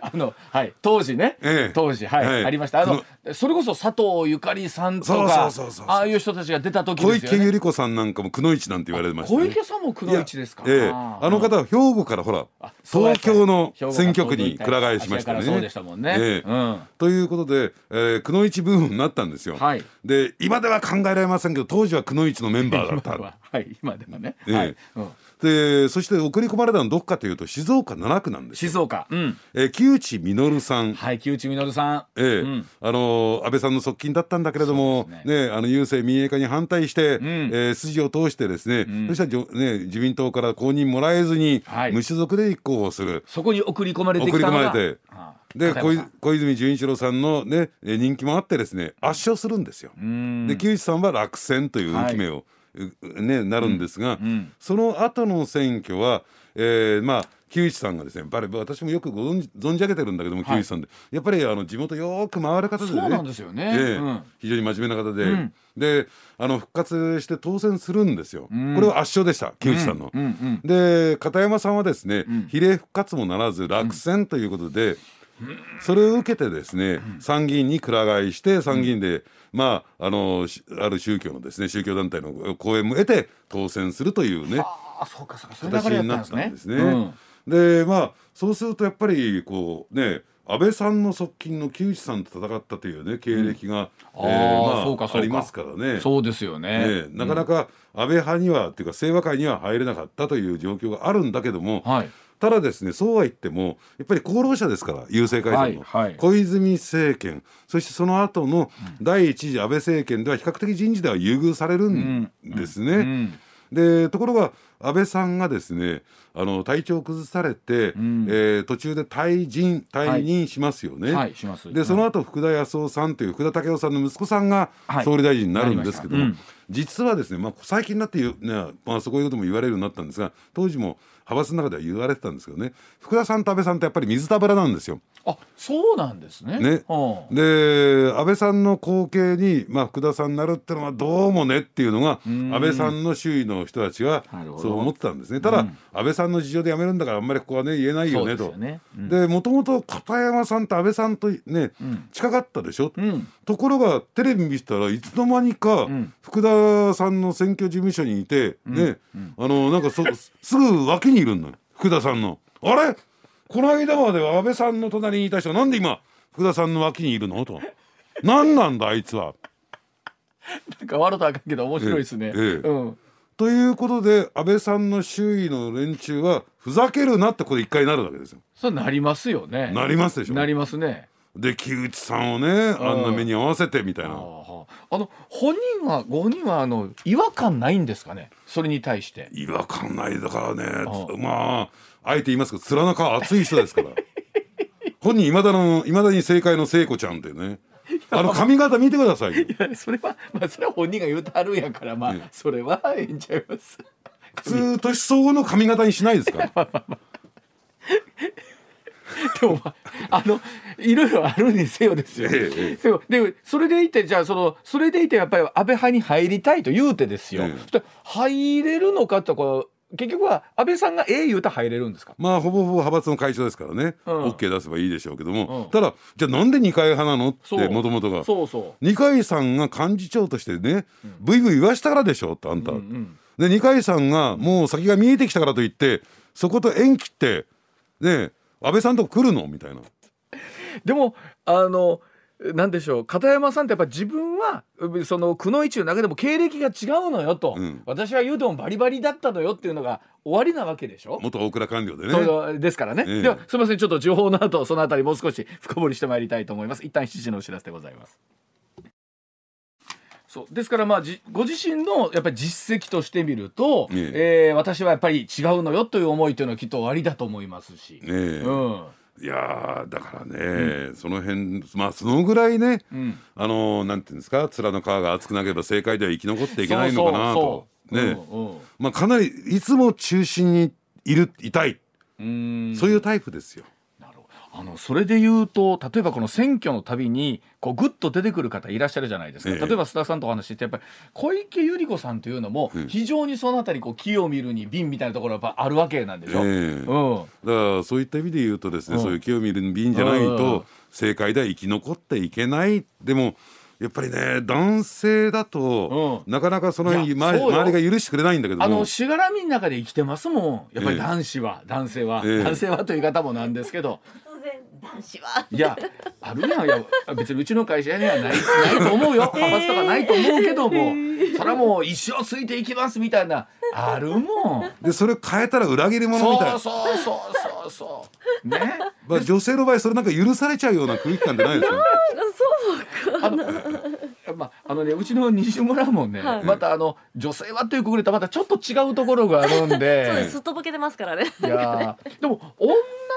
あのはい当時ね、ええ当時はい、はいありましたあのそれこそ佐藤ゆかりさんとかそうそうそうそうああいう人たちが出た時ね。池百合子さんなんかも久野石なんて言われてましたね。小池さんも久野一ですか。ええあの方は兵庫からほら東京の選挙区にくら替えしましたね。あそうでしたもんね。ええうん。ということで、えー、久野一ブームになったんですよ。はいで今では考えられませんけど当時は久野一のメンバーだった。はい今でもね。ええはい。うんでそして送り込まれたのはどこかというと静岡7区なんですよ。静岡。うん。えー、木内稔さん、はい木内稔さん。ええうんあのー安倍さんの側近だったんだけれどもそうでねあの郵政民営化に反対して、んえー筋を通してですね、んそしたらじょ、ね、自民党から公認もらえずに、はい無所属で立候補する。そこに送り込まれて。送り込まれてああで小泉純一郎さんの、ね、えー人気もあってですね圧勝するんですよ。うんで木内さんは落選という浮き目を、うね、なるんですが、んその後の選挙は、えーまあ木内さんがですね私もよくご存じ存じ上げてるんだけども、はい。木内さんで。やっぱりあの地元よく回る方でね。そうなんですよね。ええ。うん。非常に真面目な方で、うん。であの復活して当選するんですよ、ん。これは圧勝でした木内さんの。うんうん。で片山さんはですね、ん。比例復活もならず落選ということで、それを受けてですね、参議院にくら替えして参議院で、まああのしある宗教のですね宗教団体の講演も得て当選するというねああそうかそうか。そういう流れや形になったんですね。でまあそうするとやっぱりこうね安倍さんの側近の木内さんと戦ったというね経歴が、うん、えー、まあ、そうかそうか。ありますからね。そうですよね。ねなかなか安倍派には、っていうか清和会には入れなかったという状況があるんだけども、はい、ただですねそうは言ってもやっぱり功労者ですから郵政改造の、はいはい。小泉政権そしてその後の第一次安倍政権では比較的人事では優遇されるんですね。うんでところが安倍さんがですねあの体調を崩されて、ん。えー途中で退陣退任しますよね。はいします。でその後福田康夫さんという福田赳夫さんの息子さんがはい。総理大臣になるんですけども、なりまし実はですね、まあ、最近になってねまあ、そういうことも言われるようになったんですが当時も派閥の中では言われてたんですけどね。福田さんと安倍さんってやっぱり水と油なんですよ。あそうなんですね。ね。うん。で安倍さんの後継に、まあ、福田さんになるってのはどうもねっていうのがん。安倍さんの周囲の人たちがなるほど。そう思ってたんですね。ただ、うん。安倍さんの事情で辞めるんだからあんまりここはね言えないよねと。でもともと片山さんと安倍さんとね、ん。近かったでしょ、うん。ところがテレビ見てたらいつの間にかん。福田さんの選挙事務所にいて、ね、あのなんかそすぐ脇にいるんだよ福田さんの。あれ？この間までは安倍さんの隣にいた人なんで今福田さんの脇にいるの？と。何なんだあいつは。なんか笑ったらあかんけど面白いですね。ええええうん。ということで安倍さんの周囲の連中はふざけるなってこれ一回なるわけですよ。そうなりますよね。なりますでしょ。なりますね。で木内さんをねあんな目に合わせてみたいあな。ああの本人はご本人はあの違和感ないんですかね？それに対して。違和感ないだからねまああえて言いますけど面中熱い人ですから。本人いまだのいまだに正解の聖子ちゃんってね。あの髪型見てくださいよ。いやそれはまあそれは本人が言うてはるんやからまあ、ええそれはええんちゃいます。普通年相応の髪型にしないですかでも、まあ、あ のいろいろあるにせよですよ。でもでそれでいてじゃあそのそれでいてやっぱり安倍派に入りたいと言うてですよ。ええ入れるのかってこう結局は安倍さんがええ言う入れるんですか？まあほぼほぼ派閥の会長ですからね、うん OK 出せばいいでしょうけども、うんただじゃあなんで二階派なのってもともとがそうそ二階さんが幹事長としてね、ブイブイ言わしたからでしょってあんた、う。うんうん。で二階さんがもう先が見えてきたからといってそこと縁切ってね安倍さんとこ来るの？みたいな。でもあのなんでしょう片山さんってやっぱ自分はうそのくの一の中でも経歴が違うのよと、うん。私は言うてもバリバリだったのよっていうのが終わりなわけでしょ。元大蔵官僚でね。ですからね、ええ。ではすみませんちょっと情報の後そのあたりもう少し深掘りしてまいりたいと思います。一旦7時のお知らせでございますそう。ですからまあじご自身のやっぱり実績としてみると、ええ。ー私はやっぱり違うのよという思いというのはきっとおありだと思いますし、ねえ。うん。いやーだからね、その辺まあそのぐらいね、ん。あのーなんていうんですか面の皮が厚くなければ政界では生き残っていけないのかなと。ね、そうう。んうん。まあかなりいつも中心にいるいたい、そういうタイプですよ。あのそれで言うと例えばこの選挙のたびにこうグッと出てくる方いらっしゃるじゃないですか、ええ。例えば須田さんとお話ししてやっぱり小池百合子さんというのも非常にそのあたりこう木を見るに瓶みたいなところがやっぱあるわけなんでしょ？ええ。うん。だからそういった意味で言うとですね、うん。そういう清見る便じゃないうん。と政界では生き残っていけない。でもやっぱりね男性だと、うん。なかなかその周り周りが許してくれないんだけども。あのしがらみの中で生きてますもん。やっぱりええ男子は、男性は、ええ。男性はという言い方もなんですけど男子は。いやあるやん。いや別にうちの会社にはないないと思うよ。派閥とかないと思うけども、それはもう一生ついていきますみたいなあるもん。でそれ変えたら裏切り者みたいな。そうそうそうそうそう。ね。まあ、女性の場合それなんか許されちゃうような空気感じゃないですよ。あのまああのねうちの西村もね、はい。またあの女性はというくくりとまたちょっと違うところがあるん そうでです。すっとぼけてますからね。いやー。でも女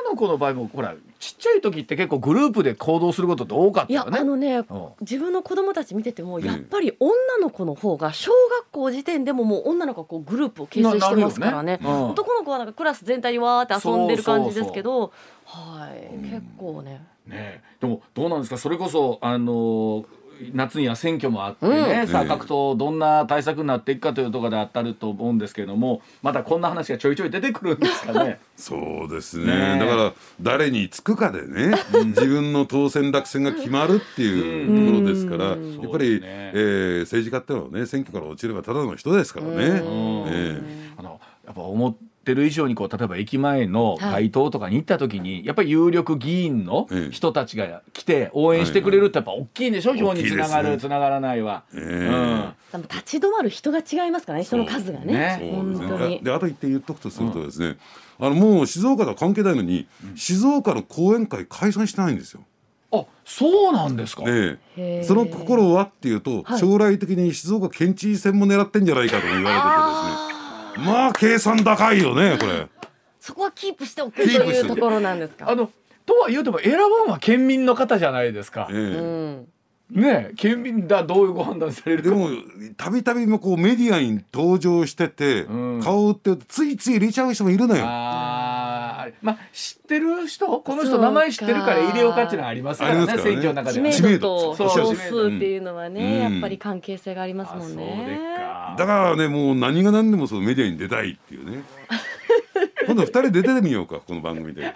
の子の場合もほらちっちゃい時って結構グループで行動することって多かったいやよね。あのねうん。自分の子供たち見ててもんやっぱり女の子の方が小学校時点でももう女の子がこうグループを形成してますからね。ね。うん。男の子はなんかクラス全体にわーって遊んでる感じですけどはい。結構ね。ねえ。でもどうなんですか？それこそあのー夏には選挙もあってね、うん。さあええ。各党どんな対策になっていくかというところで当たると思うんですけれどもまたこんな話がちょいちょい出てくるんですかね。そうですね。だから誰につくかでね自分の当選落選が決まるっていうところですから、うん。やっぱり、ね。えー政治家ってのはね選挙から落ちればただの人ですからね。うん。えあのやっぱ思ってる以上にこう例えば駅前の街頭とかに行った時に、やっぱり有力議員のええ。人たちが来て応援してくれるってやっぱ大きいんでしょ、票につながる、ね。つながらないは。ええ。うん。立ち止まる人が違いますからね人の数がね。ね。本当に。であと言って言っとくとするとですね、あのもう静岡とは関係ないのに、静岡の講演会解散してないんですよ。あそうなんですか？ええ。その心はっていうと、はい。将来的に静岡県知事選も狙ってんじゃないかとも言われててですねまあ計算高いよねこれ。そこはキープしておくというところなんですか？あのとは言うても選ばんは県民の方じゃないですか。えうえんねえ県民だどういうご判断されるか。でもたびたびもこうメディアに登場してて、うん顔を売ってついつい入れちゃう人もいるのよ。まあ知ってる人この人名前知ってるから入れようかっていうのはありますからね選挙の中知では。名度とそう票数っていうのはね、う。ん。やっぱり関係性がありますもんね。か。だからねもう何が何でもそのメディアに出たいっていうね。今度二人出てみようかこの番組で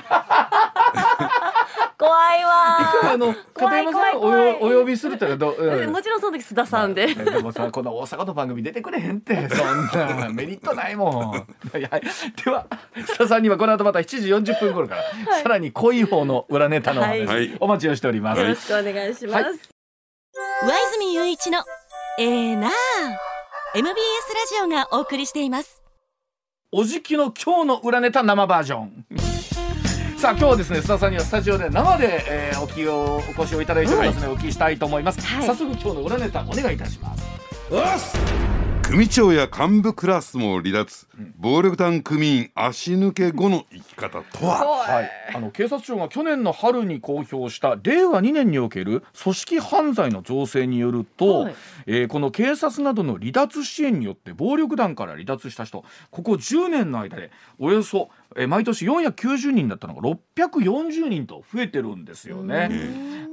怖いわあの片山さん怖い怖い怖いおよお呼びするってどう、んもちろんその時須田さんで。えでもさこの大阪の番組出てくれへんってそんなメリットないもん。いやでは須田さんにはこの後また7時40分頃から、さらに濃い方の裏ネタのお話、はいお待ちをしております。よろしくお願いします。はい上泉雄一のえーなあ MBS ラジオがお送りしていますおじきの今日の裏ネタ生バージョン。さあ今日はですね須田さんにはスタジオで生で、えーお気をお越しをいただいておりますので、お聞きしたいと思います、はい。早速今日の裏ネタお願いいたします。組長や幹部クラスも離脱、暴力団組員足抜け後の生き方とは？はい、あの警察庁が去年の春に公表した令和2年における組織犯罪の情勢によると、はい。えーこの警察などの離脱支援によって暴力団から離脱した人ここ10年の間でおよそ、えー毎年490人だったのが640人と増えてるんですよね。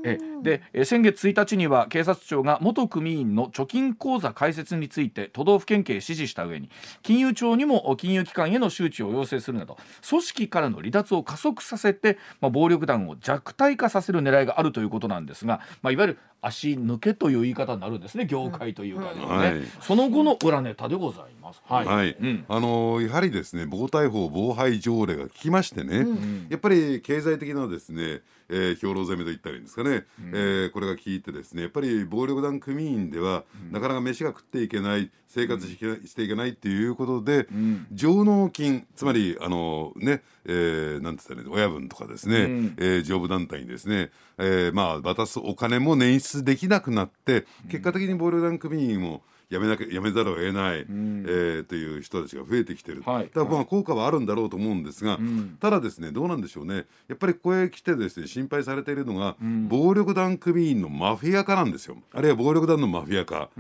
えでえー先月1日には警察庁が元組員の貯金口座開設について都道府県警へ指示した上に金融庁にも金融機関への周知を要請するなど組織からの離脱を加速させて、まあ、暴力団を弱体化させる狙いがあるということなんですが、まあ、いわゆる足抜けという言い方になるんですね業界というかね、はい。その後の裏ネタでございます。はい、はい、うん。あのーやはりですね暴対法防廃条例が効きましてね、やっぱり経済的なですね、えー、兵糧攻めと言ったらいいんですかね、えーこれが効いてですねやっぱり暴力団組員では、なかなか飯が食っていけない生活していけないっていうことで、上納金つまりあのね、えーなんて言ったら親分とかですね、ん。えー上部団体にですね、えーまあ渡すお金も捻出できなくなって結果的に暴力団組員もやめなきゃやめざるを得ない、えーという人たちが増えてきてる、はい。だからまあ効果はあるんだろうと思うんですが、ただですねどうなんでしょうね。やっぱりここへ来てですね心配されているのが、暴力団組員のマフィア化なんですよ。あるいは暴力団のマフィア化、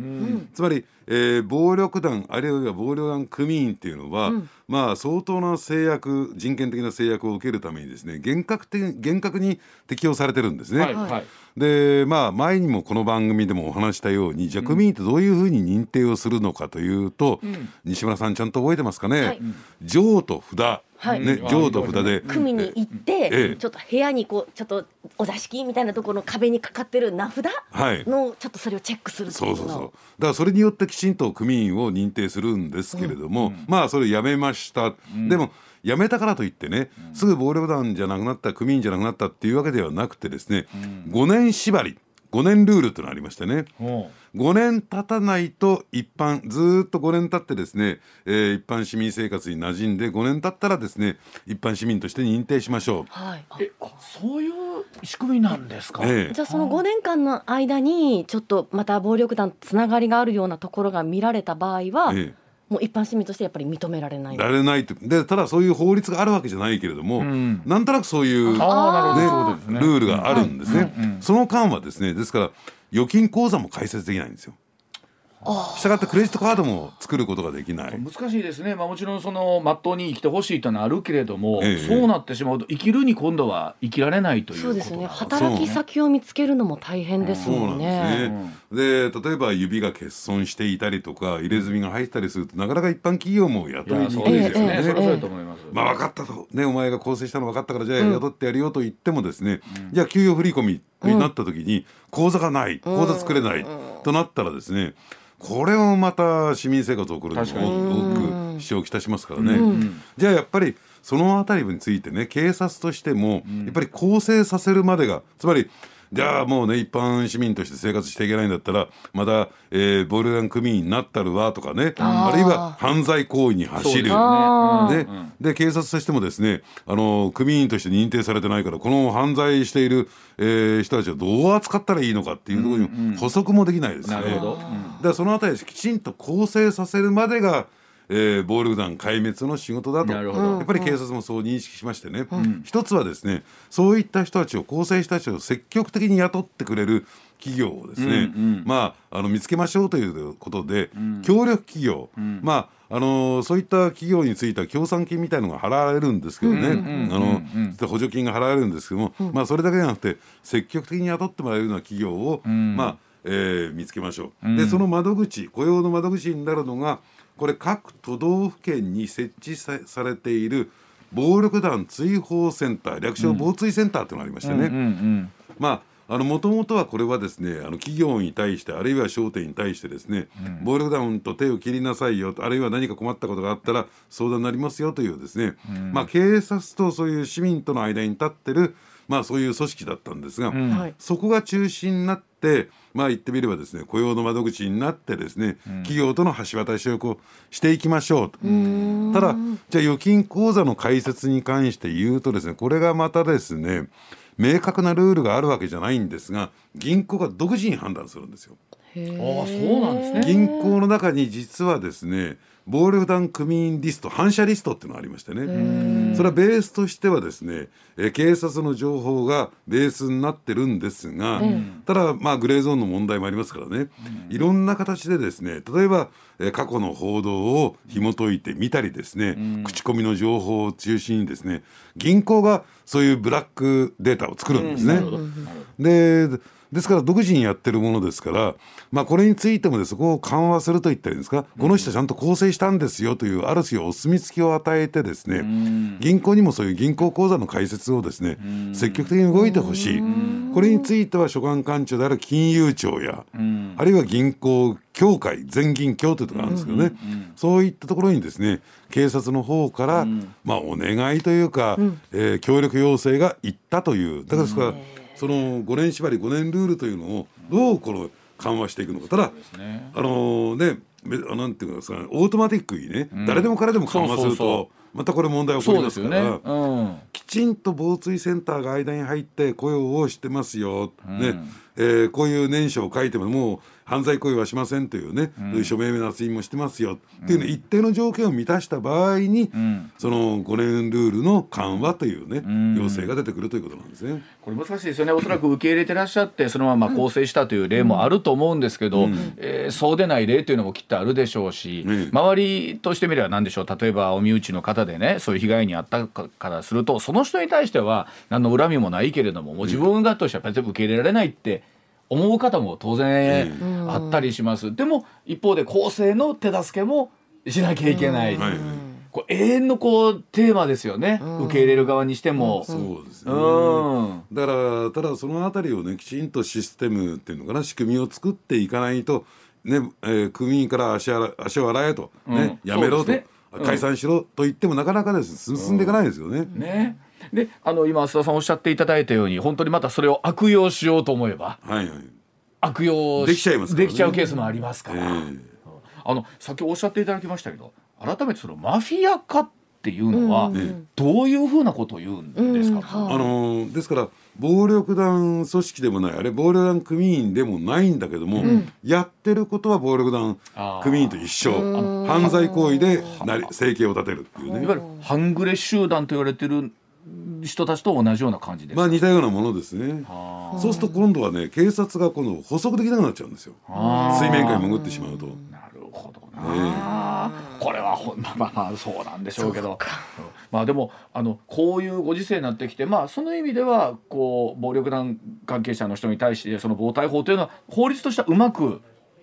つまり、えー暴力団あるいは暴力団組員っていうのは、まあ相当な制約人権的な制約を受けるためにですね厳格的厳格に適用されてるんですね。はいはい。でまあ前にもこの番組でもお話したようにじゃあ組員ってどういうふうに認定をするのかというと、西村さんちゃんと覚えてますかね、はい。上と札、はい。ねうん。上と札で、組に行って、ええ。ちょっと部屋にこうちょっとお座敷みたいなところの壁にかかってる名札はい。のちょっとそれをチェックするっていの。そううそうそう。だからそれによってきちんと組員を認定するんですけれども、まあそれやめました、でもやめたからといってね、すぐ暴力団じゃなくなった組員じゃなくなったっていうわけではなくてですね、5年縛り5年ルールというのがありましてね5年経たないと一般ずーっと5年経ってですね、えー一般市民生活に馴染んで5年経ったらですね一般市民として認定しましょはい。あえあそういう仕組みなんですか、う。ええ。じゃあその5年間の間にちょっとまた暴力団つながりがあるようなところが見られた場合は、えもう一般市民としてやっぱり認められない。えられないと。でただそういう法律があるわけじゃないけれども、ん。なんとなくそういうああなるねルールがあるんですね、うんうん。その間はですねですから預金口座も開設できないんですよ。したがってクレジットカードも作ることができない。難しいですね、まあ、もちろんそのまっとうに生きてほしいというのはあるけれども、ええ。そうなってしまうと生きるに今度は生きられないということそうですね。働き先を見つけるのも大変ですそうなんもんですね。例えば指が欠損していたりとか入れ墨が入ったりするとなかなか一般企業もい雇いにくやそういですよね。ます、まあ分かったと、ね、お前が構成したの分かったからじゃあ雇ってやるよと言ってもですね、じゃあ給与振り込みになった時に口座がない口座作れないとなったらですねこれをまた市民生活を送るのが確かに。多く支障をきたしますからね、じゃあやっぱりそのあたりについてね警察としてもやっぱり更生させるまでがつまりじゃあもうね一般市民として生活していけないんだったらまた、えー、暴力団組員になったるわとかね。あるいは犯罪行為に走る、ね。で警察としてもですねあの組員として認定されてないからこの犯罪している、えー、人たちをどう扱ったらいいのかっていうところに補足もできないですね。なるほど、でそのあたりきちんと構成させるまでがえー、暴力団壊滅の仕事だと。やっぱり警察もそう認識しましてね、うん、一つはですねそういった人たちを構成した人たちを積極的に雇ってくれる企業をですね、うんうん、まあ、あの見つけましょうということで、うん、協力企業、うん、まああのそういった企業については協賛金みたいのが払われるんですけどね、あの補助金が払われるんですけども、うん、まあ、それだけじゃなくて積極的に雇ってもらえるような企業を、まあえー、見つけましょう。でその窓口雇用の窓口になるのがこれ各都道府県に設置されている暴力団追放センター略称防追センターっていうのがありましてね、まあもともとはこれはですねあの企業に対してあるいは商店に対してですね、うん、暴力団と手を切りなさいよあるいは何か困ったことがあったら相談になりますよというですね、うん、まあ、警察とそういう市民との間に立ってるまあ、そういう組織だったんですが、うん、そこが中心になってまあ言ってみればですね雇用の窓口になってですね、うん、企業との橋渡しをこうしていきましょうと。ただじゃあ預金口座の開設に関して言うとですねこれがまたですね明確なルールがあるわけじゃないんですが銀行が独自に判断するんですよ。あそうなんですね。銀行の中に実はですね暴力団組員リスト反射リストっていうのがありましてね。それはベースとしてはですね、え警察の情報がベースになってるんですが、うん、ただまあグレーゾーンの問題もありますからね、いろんな形でですね例えば、え過去の報道を紐解いてみたりですね、口コミの情報を中心にですね銀行がそういうブラックデータを作るんですね。でですから独自にやってるものですから、まあ、これについてもそこを緩和するといったらいいんですか、この人ちゃんと構成したんですよというある種お墨付きを与えてですね、銀行にもそういう銀行口座の開設をですね、積極的に動いてほしい。これについては所管官庁である金融庁や、あるいは銀行協会全銀協というところがあるんですけどね、そういったところにですね警察の方から、まあ、お願いというか、えー、協力要請がいったという。だからですから、その5年縛り5年ルールというのをどうこの緩和していくのか。ただ、ね、あのねなんていうかオートマティックにね、うん、誰でも彼でも緩和するとまたこれ問題起こりますから、ね。うん、きちんと防水センターが間に入って雇用をしてますよ、うん、ねえー、こういう念書を書いてももう犯罪行為はしませんというね、うん、署名捺印もしてますよっていうね、一定の条件を満たした場合に、うん、その5年ルールの緩和というね、要請が出てくるということなんですね。これ難しいですよね。おそらく受け入れてらっしゃってそのまま構成したという例もあると思うんですけど、うん、えー、そうでない例というのもきっとあるでしょうし、周りとしてみれば何でしょう。例えばお身内の方でねそういう被害に遭ったからするとその人に対しては何の恨みもないけれどももう自分がとしては受け入れられないって思う方も当然あったりします、でも一方で後世の手助けもしなきゃいけない、こう永遠のこうテーマですよね、受け入れる側にしても、そうですね、うん、だからただそのあたりをねきちんとシステムっていうのかな仕組みを作っていかないとね、えー、組員から足洗足を洗えと、ねやめろと、ね、解散しろと言ってもなかなかです。進んでいかないですよね。ねであの今須田さんおっしゃっていただいたように本当にまたそれを悪用しようと思えば、はいはい、悪用できちゃいます、ね、できちゃうケースもありますから、えー、あの先おっしゃっていただきましたけど改めてそのマフィア化っていうのは、どういうふうなことを言うんですか、うんうん、あのですから暴力団組織でもないあれ暴力団組員でもないんだけども、うん、やってることは暴力団組員と一緒。犯罪行為でなり生計を立てるっていうね。いわゆる半グレ集団と言われてる人たちと同じような感じですまあ似たようなものですね。そうすると今度はね警察が今度補足できなくなっちゃうんですよ。水面下に潜ってしまうと。なるほどな、ね、これはほまあまあそうなんでしょうけど。まあでもあのこういうご時世になってきてまあその意味ではこう暴力団関係者の人に対してその暴対法というのは法律としてはうまく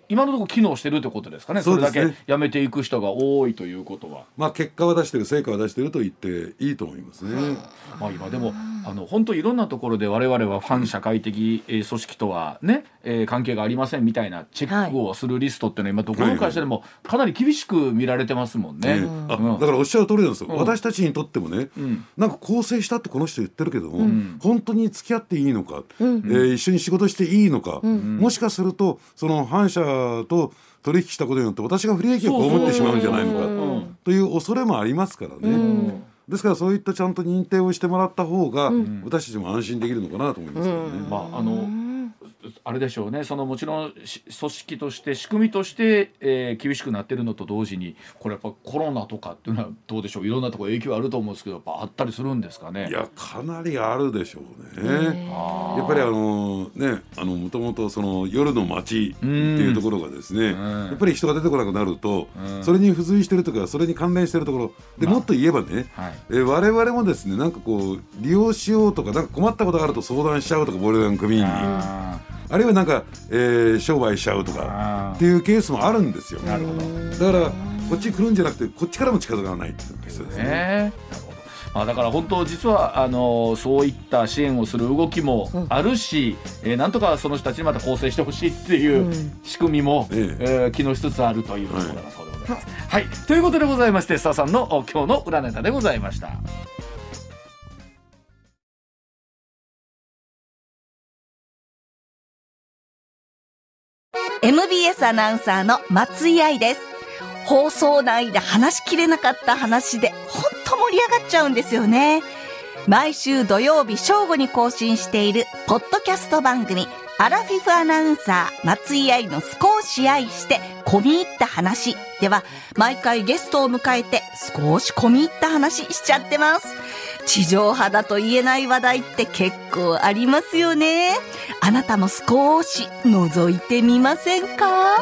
今のところ機能してるってことですかね。それだけ辞めていく人が多いということは。まあ結果は出してる成果は出してると言っていいと思いますね。まあ、今でもあの本当いろんなところで我々は反社会的、えー組織とはね、えー関係がありませんみたいなチェックをするリストっていうのは今どこの会社でもかなり厳しく見られてますもんね。ええ。あうん。だからおっしゃる通りなんですよ、うん。私たちにとってもね、ん。なんか構成したってこの人言ってるけども、ん。本当に付き合っていいのか、えー一緒に仕事していいのか、もしかするとその反社と取引したことによって私が不利益を被ってしまうんじゃないのかうん。という恐れもありますからね。ですからそういったちゃんと認定をしてもらった方が、私たちも安心できるのかなと思いますけどね。まああのあれでしょうね。そのもちろんし組織として仕組みとして、えー厳しくなってるのと同時にこれやっぱコロナとかっていうのはどうでしょう？いろんなところ影響あると思うんですけどやっぱあったりするんですかね？いやかなりあるでしょうね。やっぱりあのねあのもともとその夜の街っていうところがですね、ん。やっぱり人が出てこなくなると、うん。それに付随してるとかそれに関連してるところでもっと言えばね、はい。えー我々もですねなんかこう利用しようとかなんか困ったことがあると相談しちゃうとか暴力団組員にああるいはなんか、えー商売しちゃうとかっていうケースもあるんですよ。なるほどだからこっちに来るんじゃなくてこっちからも近づかないっていうケースですね。ね。なるほど。まあだから本当実はあのそういった支援をする動きもあるし、えーなんとかその人たちにまた構成してほしいっていう仕組みも、ええー機能しつつあるというところだそうでございます。はい、ということでございましてスタさんのお今日の裏ネタでございました。MBS アナウンサーの松井愛です。放送内で話しきれなかった話で、ほんと盛り上がっちゃうんですよね。毎週土曜日正午に更新している、ポッドキャスト番組、アラフィフアナウンサー、松井愛の少し愛して、込み入った話。では、毎回ゲストを迎えて、少し込み入った話しちゃってます。地上波だと言えない話題って結構ありますよね。あなたも少し覗いてみませんか？